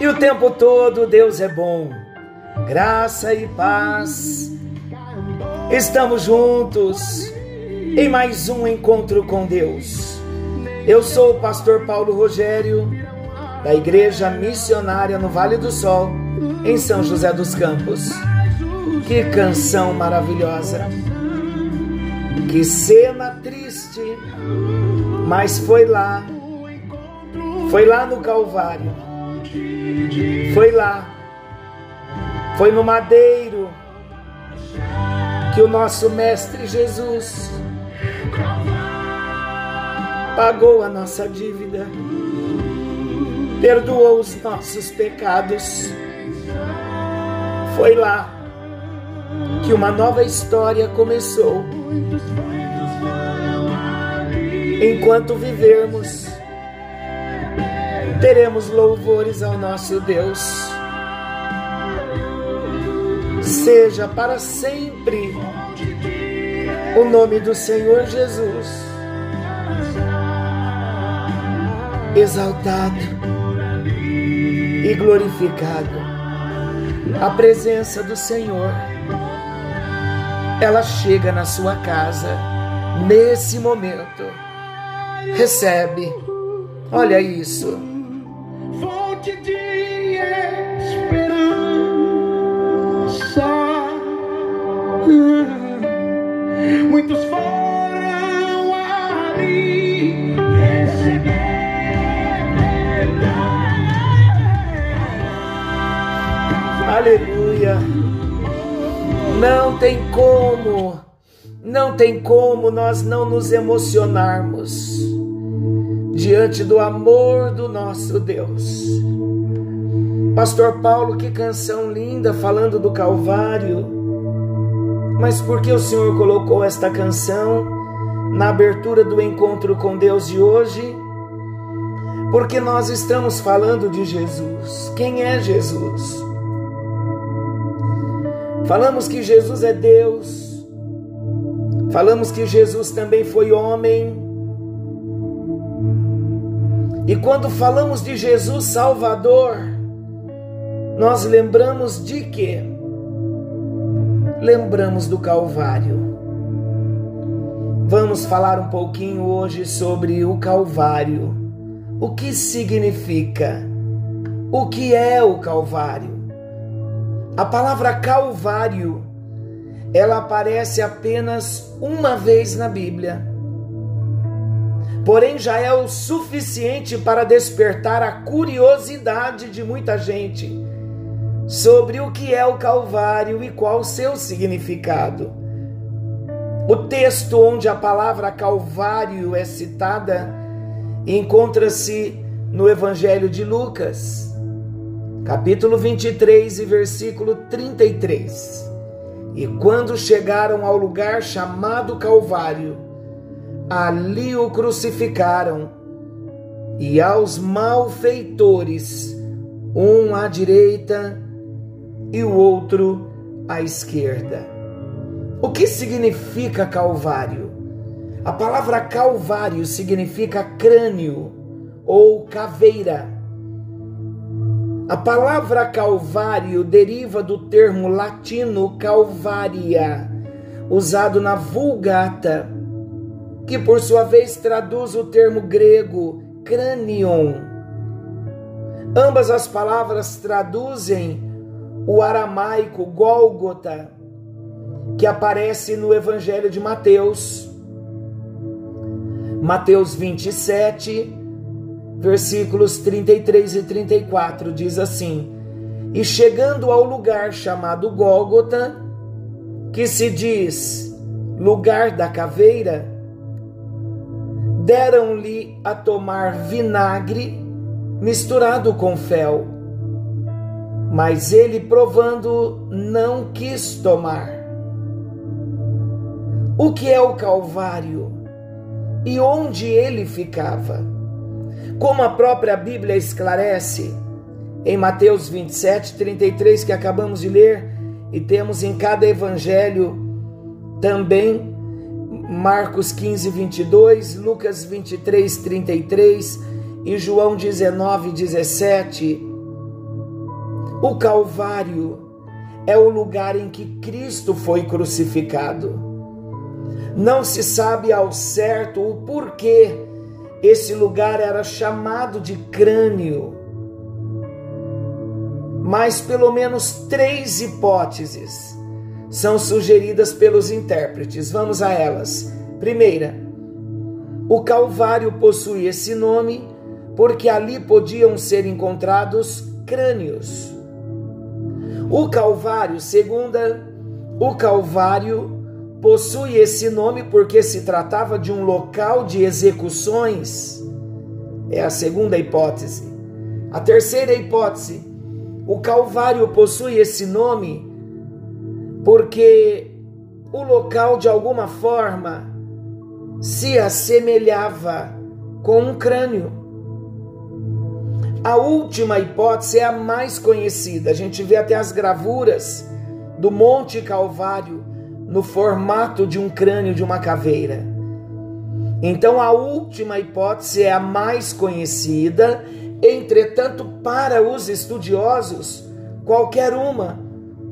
E o tempo todo Deus é bom. Graça e paz. Estamos juntos em mais um encontro com Deus. Eu sou o pastor Paulo Rogério, da Igreja Missionária no Vale do Sol, em São José dos Campos. Que canção maravilhosa! Que cena triste! Mas foi lá, foi lá no Calvário, foi lá, foi no madeiro que o nosso Mestre Jesus pagou a nossa dívida, perdoou os nossos pecados. Foi lá que uma nova história começou. Enquanto vivermos, teremos louvores ao nosso Deus. Seja para sempre o nome do Senhor Jesus exaltado e glorificado. A presença do Senhor, ela chega na sua casa nesse momento. Recebe, olha isso. Fonte de esperança. Muitos foram ali receber Aleluia. Não tem como, não tem como nós não nos emocionarmos diante do amor do nosso Deus. Pastor Paulo, que canção linda falando do Calvário. Mas por que o Senhor colocou esta canção na abertura do encontro com Deus de hoje? Porque nós estamos falando de Jesus. Quem é Jesus? Falamos que Jesus é Deus. Falamos que Jesus também foi homem. E quando falamos de Jesus Salvador, nós lembramos de quê? Lembramos do Calvário. Vamos falar um pouquinho hoje sobre o Calvário. O que significa? O que é o Calvário? A palavra Calvário, ela aparece apenas uma vez na Bíblia. Porém, já é o suficiente para despertar a curiosidade de muita gente sobre o que é o Calvário e qual seu significado. O texto onde a palavra Calvário é citada encontra-se no Evangelho de Lucas, capítulo 23 e versículo 33. E quando chegaram ao lugar chamado Calvário, ali o crucificaram, e aos malfeitores, um à direita e o outro à esquerda. O que significa Calvário? A palavra Calvário significa crânio ou caveira. A palavra calvário deriva do termo latino calvaria, usado na Vulgata, que por sua vez traduz o termo grego cranion. Ambas as palavras traduzem o aramaico Gólgota, que aparece no Evangelho de Mateus. Mateus 27, versículos 33 e 34 diz assim: E chegando ao lugar chamado Gólgota, que se diz lugar da caveira, deram-lhe a tomar vinagre misturado com fel. Mas ele, provando, não quis tomar. O que é o Calvário e onde ele ficava? Como a própria Bíblia esclarece em Mateus 27, 33, que acabamos de ler, e temos em cada evangelho também Marcos 15, 22, Lucas 23, 33 e João 19, 17. O Calvário é o lugar em que Cristo foi crucificado. Não se sabe ao certo o porquê esse lugar era chamado de crânio. Mas pelo menos três hipóteses são sugeridas pelos intérpretes. Vamos a elas. Primeira, o Calvário possui esse nome porque ali podiam ser encontrados crânios. O Calvário, segunda, o Calvário possui esse nome porque se tratava de um local de execuções. É a segunda hipótese. A terceira hipótese, o Calvário possui esse nome porque o local de alguma forma se assemelhava com um crânio. A última hipótese é a mais conhecida. A gente vê até as gravuras do Monte Calvário no formato de um crânio de uma caveira. Então, a última hipótese é a mais conhecida, entretanto, para os estudiosos, qualquer uma,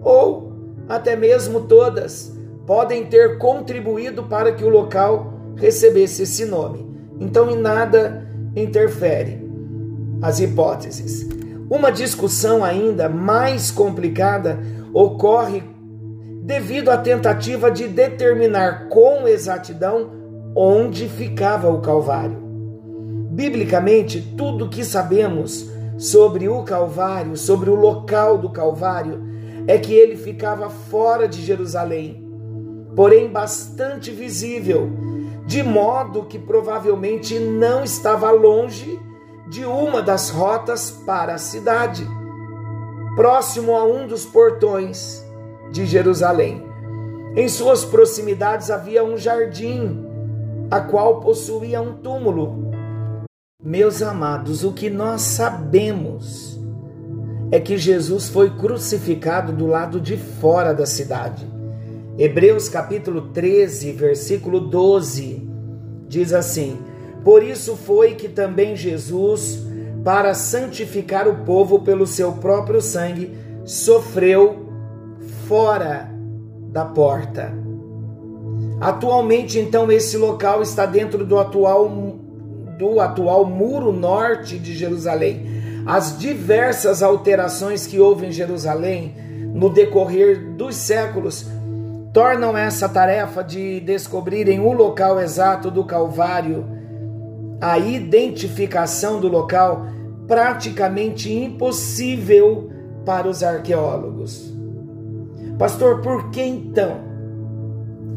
ou até mesmo todas, podem ter contribuído para que o local recebesse esse nome. Então, em nada interfere as hipóteses. Uma discussão ainda mais complicada ocorre devido à tentativa de determinar com exatidão onde ficava o Calvário. Biblicamente, tudo que sabemos sobre o Calvário, sobre o local do Calvário, é que ele ficava fora de Jerusalém, porém bastante visível, de modo que provavelmente não estava longe de uma das rotas para a cidade, próximo a um dos portões de Jerusalém. Em suas proximidades havia um jardim, a qual possuía um túmulo. Meus amados, o que nós sabemos é que Jesus foi crucificado do lado de fora da cidade. Hebreus capítulo 13, versículo 12 diz assim: Por isso foi que também Jesus, para santificar o povo pelo seu próprio sangue, sofreu fora da porta. Atualmente, então, esse local está dentro do atual, do atual muro norte de Jerusalém. As diversas alterações que houve em Jerusalém no decorrer dos séculos tornam essa tarefa de descobrirem o local exato do Calvário, a identificação do local, praticamente impossível para os arqueólogos. Pastor, por que então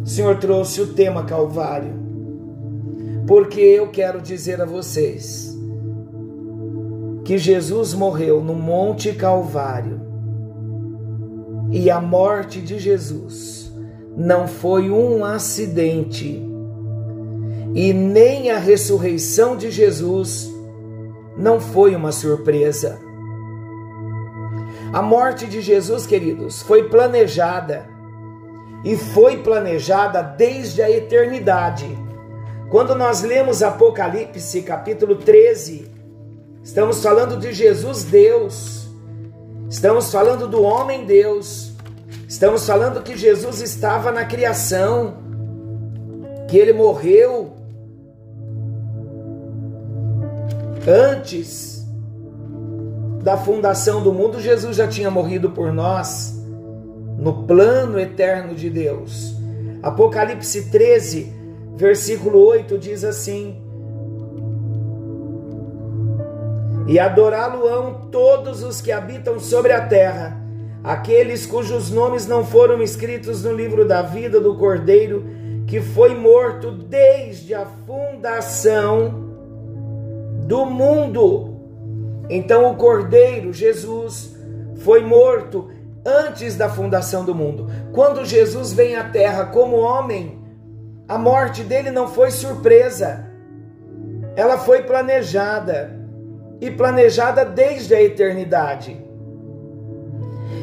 o Senhor trouxe o tema Calvário? Porque eu quero dizer a vocês que Jesus morreu no Monte Calvário e a morte de Jesus não foi um acidente e nem a ressurreição de Jesus não foi uma surpresa. A morte de Jesus, queridos, foi planejada e foi planejada desde a eternidade. Quando nós lemos Apocalipse capítulo 13, estamos falando de Jesus Deus, Estamos falando do homem Deus. Estamos falando que Jesus estava na criação, que ele morreu antes da fundação do mundo. Jesus já tinha morrido por nós no plano eterno de Deus. Apocalipse 13, versículo 8 diz assim: E adorá-lo-ão todos os que habitam sobre a terra, aqueles cujos nomes não foram escritos no livro da vida do Cordeiro, que foi morto desde a fundação do mundo. Então o Cordeiro, Jesus, foi morto antes da fundação do mundo. Quando Jesus vem à terra como homem, a morte dele não foi surpresa. Ela foi planejada e planejada desde a eternidade.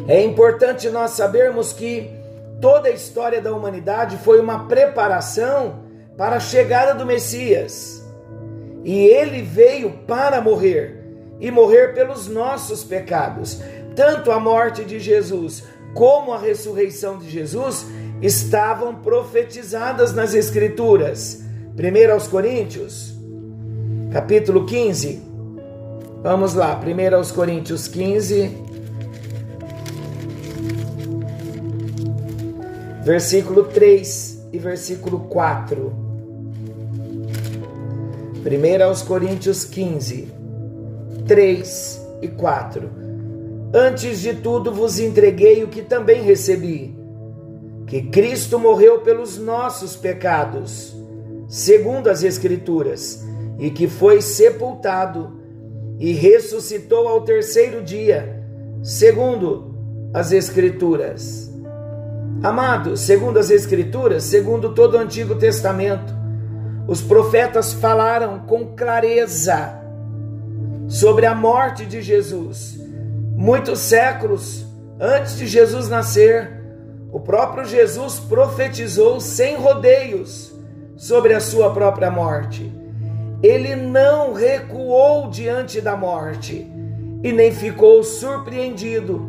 É importante nós sabermos que toda a história da humanidade foi uma preparação para a chegada do Messias. E ele veio para morrer e morrer pelos nossos pecados. Tanto a morte de Jesus como a ressurreição de Jesus estavam profetizadas nas Escrituras. 1 aos Coríntios, capítulo 15. Vamos lá, 1 aos Coríntios 15, versículo 3 e versículo 4. 1 aos Coríntios 15, 3 e 4. Antes de tudo vos entreguei o que também recebi, que Cristo morreu pelos nossos pecados, segundo as Escrituras, e que foi sepultado e ressuscitou ao terceiro dia, segundo as Escrituras. Amados, segundo as Escrituras, segundo todo o Antigo Testamento, os profetas falaram com clareza sobre a morte de Jesus. Muitos séculos antes de Jesus nascer, o próprio Jesus profetizou sem rodeios sobre a sua própria morte. Ele não recuou diante da morte e nem ficou surpreendido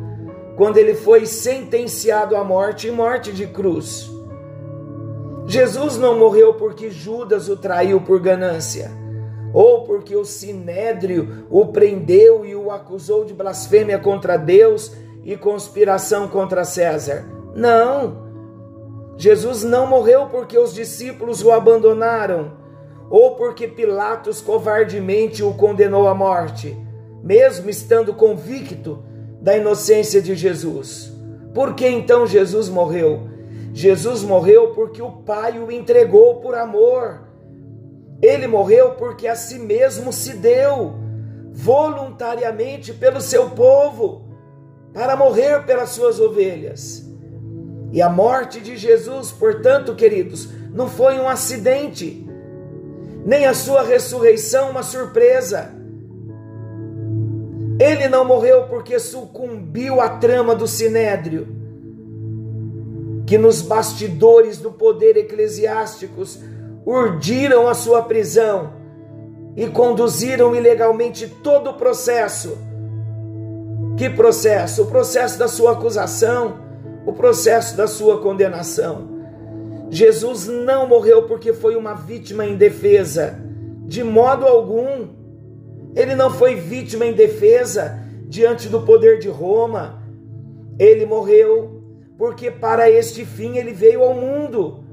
quando ele foi sentenciado à morte e morte de cruz. Jesus não morreu porque Judas o traiu por ganância, ou porque o sinédrio o prendeu e o acusou de blasfêmia contra Deus e conspiração contra César. Não. Jesus não morreu porque os discípulos o abandonaram, ou porque Pilatos covardemente o condenou à morte, mesmo estando convicto da inocência de Jesus. Por que então Jesus morreu? Jesus morreu porque o Pai o entregou por amor. Ele morreu porque a si mesmo se deu voluntariamente pelo seu povo, para morrer pelas suas ovelhas. E a morte de Jesus, portanto, queridos, não foi um acidente, nem a sua ressurreição uma surpresa. Ele não morreu porque sucumbiu à trama do sinédrio que nos bastidores do poder eclesiásticos urdiram a sua prisão e conduziram ilegalmente todo o processo. Que processo? O processo da sua acusação, o processo da sua condenação. Jesus não morreu porque foi uma vítima indefesa, de modo algum. Ele não foi vítima indefesa diante do poder de Roma. Ele morreu porque para este fim ele veio ao mundo.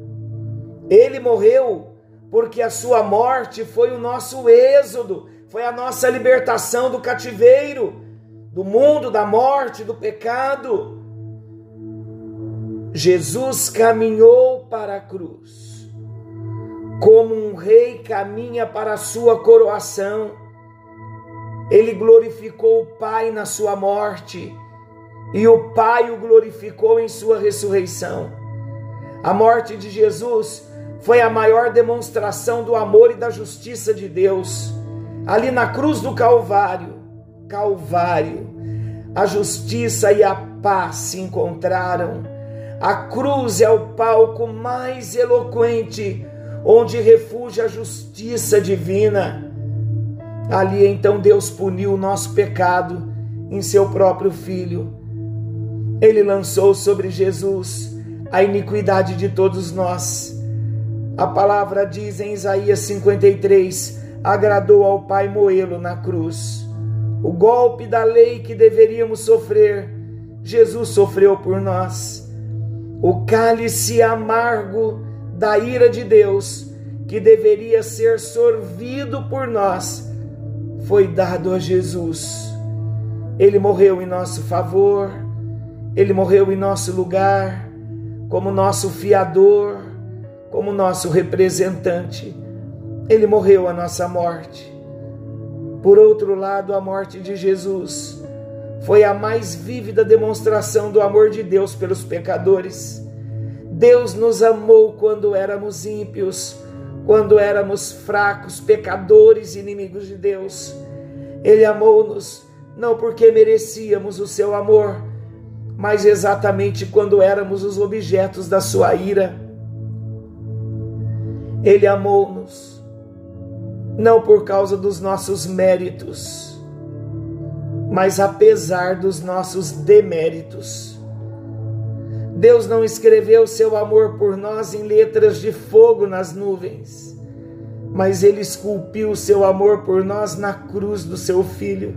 Ele morreu porque a sua morte foi o nosso êxodo, foi a nossa libertação do cativeiro, do mundo, da morte, do pecado. Jesus caminhou para a cruz, como um rei caminha para a sua coroação. Ele glorificou o Pai na sua morte e o Pai o glorificou em sua ressurreição. A morte de Jesus foi a maior demonstração do amor e da justiça de Deus. Ali na cruz do Calvário, Calvário, a justiça e a paz se encontraram. A cruz é o palco mais eloquente onde refugia a justiça divina. Ali então Deus puniu o nosso pecado em seu próprio filho. Ele lançou sobre Jesus a iniquidade de todos nós. A palavra diz em Isaías 53: agradou ao Pai moê-lo na cruz. O golpe da lei que deveríamos sofrer, Jesus sofreu por nós. O cálice amargo da ira de Deus, que deveria ser sorvido por nós, foi dado a Jesus. Ele morreu em nosso favor, ele morreu em nosso lugar, como nosso fiador, como nosso representante. Ele morreu a nossa morte. Por outro lado, a morte de Jesus foi a mais vívida demonstração do amor de Deus pelos pecadores. Deus nos amou quando éramos ímpios, quando éramos fracos, pecadores, inimigos de Deus. Ele amou-nos não porque merecíamos o seu amor, mas exatamente quando éramos os objetos da sua ira. Ele amou-nos não por causa dos nossos méritos, mas apesar dos nossos deméritos. Deus não escreveu seu amor por nós em letras de fogo nas nuvens, mas ele esculpiu seu amor por nós na cruz do seu filho.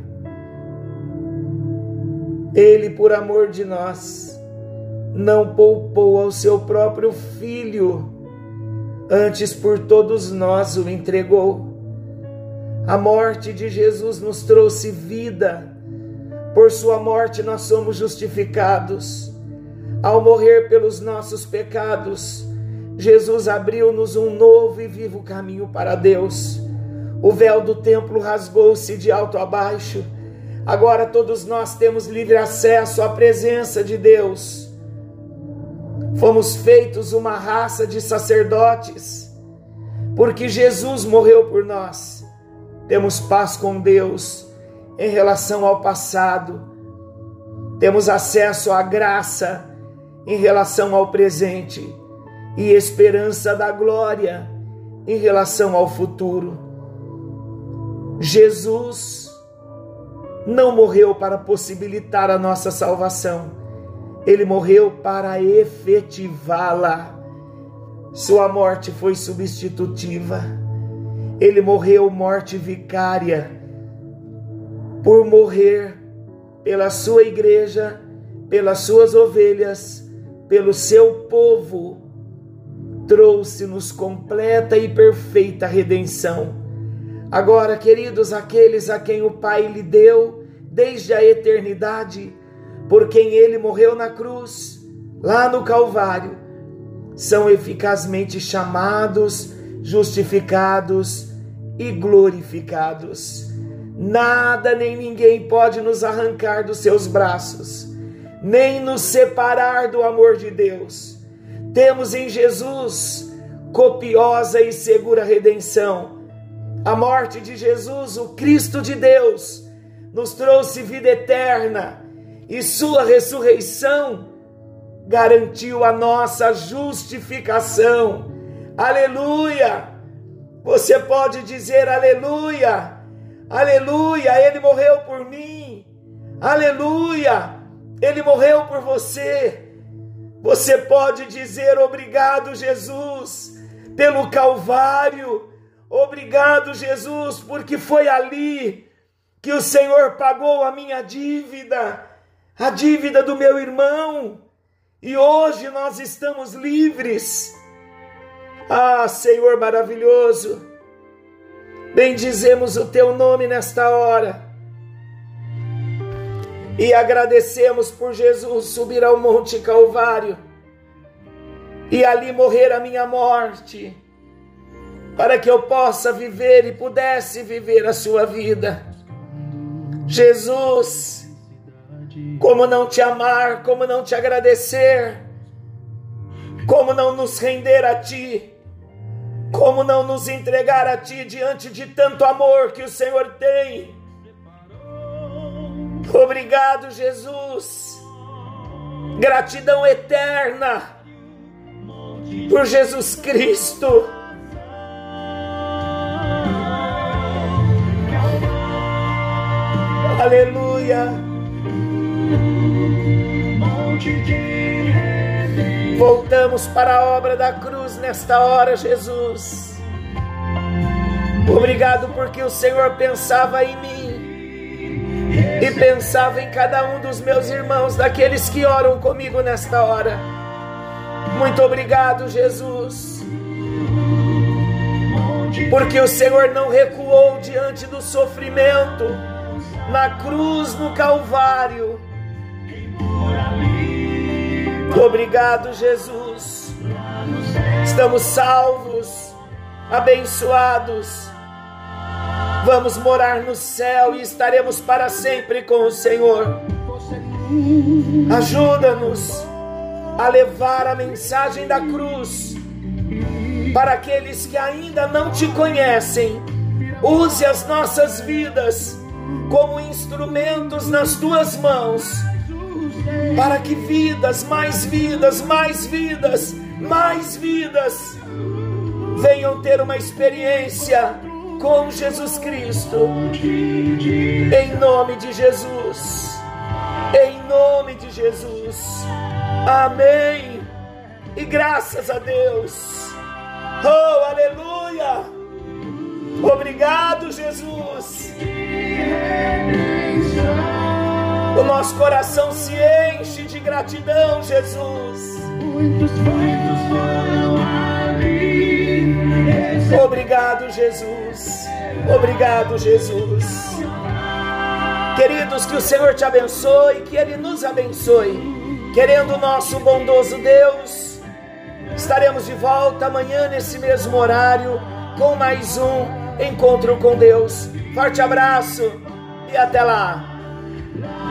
Ele, por amor de nós, não poupou ao seu próprio filho, antes por todos nós o entregou. A morte de Jesus nos trouxe vida. Por sua morte nós somos justificados. Ao morrer pelos nossos pecados, Jesus abriu-nos um novo e vivo caminho para Deus. O véu do templo rasgou-se de alto a baixo. Agora todos nós temos livre acesso à presença de Deus. Fomos feitos uma raça de sacerdotes, porque Jesus morreu por nós temos paz com Deus em relação ao passado, temos acesso à graça em relação ao presente e esperança da glória em relação ao futuro. Jesus não morreu para possibilitar a nossa salvação, ele morreu para efetivá-la. Sua morte foi substitutiva. Ele morreu morte vicária por morrer pela sua igreja, pelas suas ovelhas, pelo seu povo. Trouxe-nos completa e perfeita redenção. Agora, queridos, aqueles a quem o Pai lhe deu desde a eternidade, por quem ele morreu na cruz, lá no Calvário, são eficazmente chamados, justificados e glorificados. Nada nem ninguém pode nos arrancar dos seus braços, nem nos separar do amor de Deus. Temos em Jesus copiosa e segura redenção. A morte de Jesus, o Cristo de Deus, nos trouxe vida eterna e Sua ressurreição garantiu a nossa justificação. Aleluia! Você pode dizer aleluia, aleluia, ele morreu por mim, aleluia, ele morreu por você. Você pode dizer obrigado, Jesus, pelo Calvário, obrigado, Jesus, porque foi ali que o Senhor pagou a minha dívida, a dívida do meu irmão, e hoje nós estamos livres. Ah, Senhor maravilhoso, bendizemos o teu nome nesta hora e agradecemos por Jesus subir ao Monte Calvário e ali morrer a minha morte, para que eu possa viver e pudesse viver a sua vida. Jesus, como não te amar, como não te agradecer, como não nos render a ti como não nos entregar a Ti diante de tanto amor que o Senhor tem? Obrigado, Jesus. Gratidão eterna por Jesus Cristo. Aleluia. Voltamos para a obra da cruz nesta hora, Jesus. Obrigado porque o Senhor pensava em mim e pensava em cada um dos meus irmãos, daqueles que oram comigo nesta hora. Muito obrigado, Jesus. Porque o Senhor não recuou diante do sofrimento na cruz no Calvário Obrigado, Jesus. Estamos salvos, abençoados. Vamos morar no céu e estaremos para sempre com o Senhor. Ajuda-nos a levar a mensagem da cruz para aqueles que ainda não te conhecem. Use as nossas vidas como instrumentos nas tuas mãos para que vidas, mais vidas, mais vidas, mais vidas venham ter uma experiência com Jesus Cristo. Em nome de Jesus. Em nome de Jesus. Amém. E graças a Deus. Oh, aleluia. Obrigado, Jesus. Nosso coração se enche de gratidão, Jesus. Muitos, muitos foram ali. Obrigado, Jesus. Obrigado, Jesus. Queridos, que o Senhor te abençoe, que Ele nos abençoe. Querendo o nosso bondoso Deus, estaremos de volta amanhã nesse mesmo horário com mais um encontro com Deus. Forte abraço e até lá.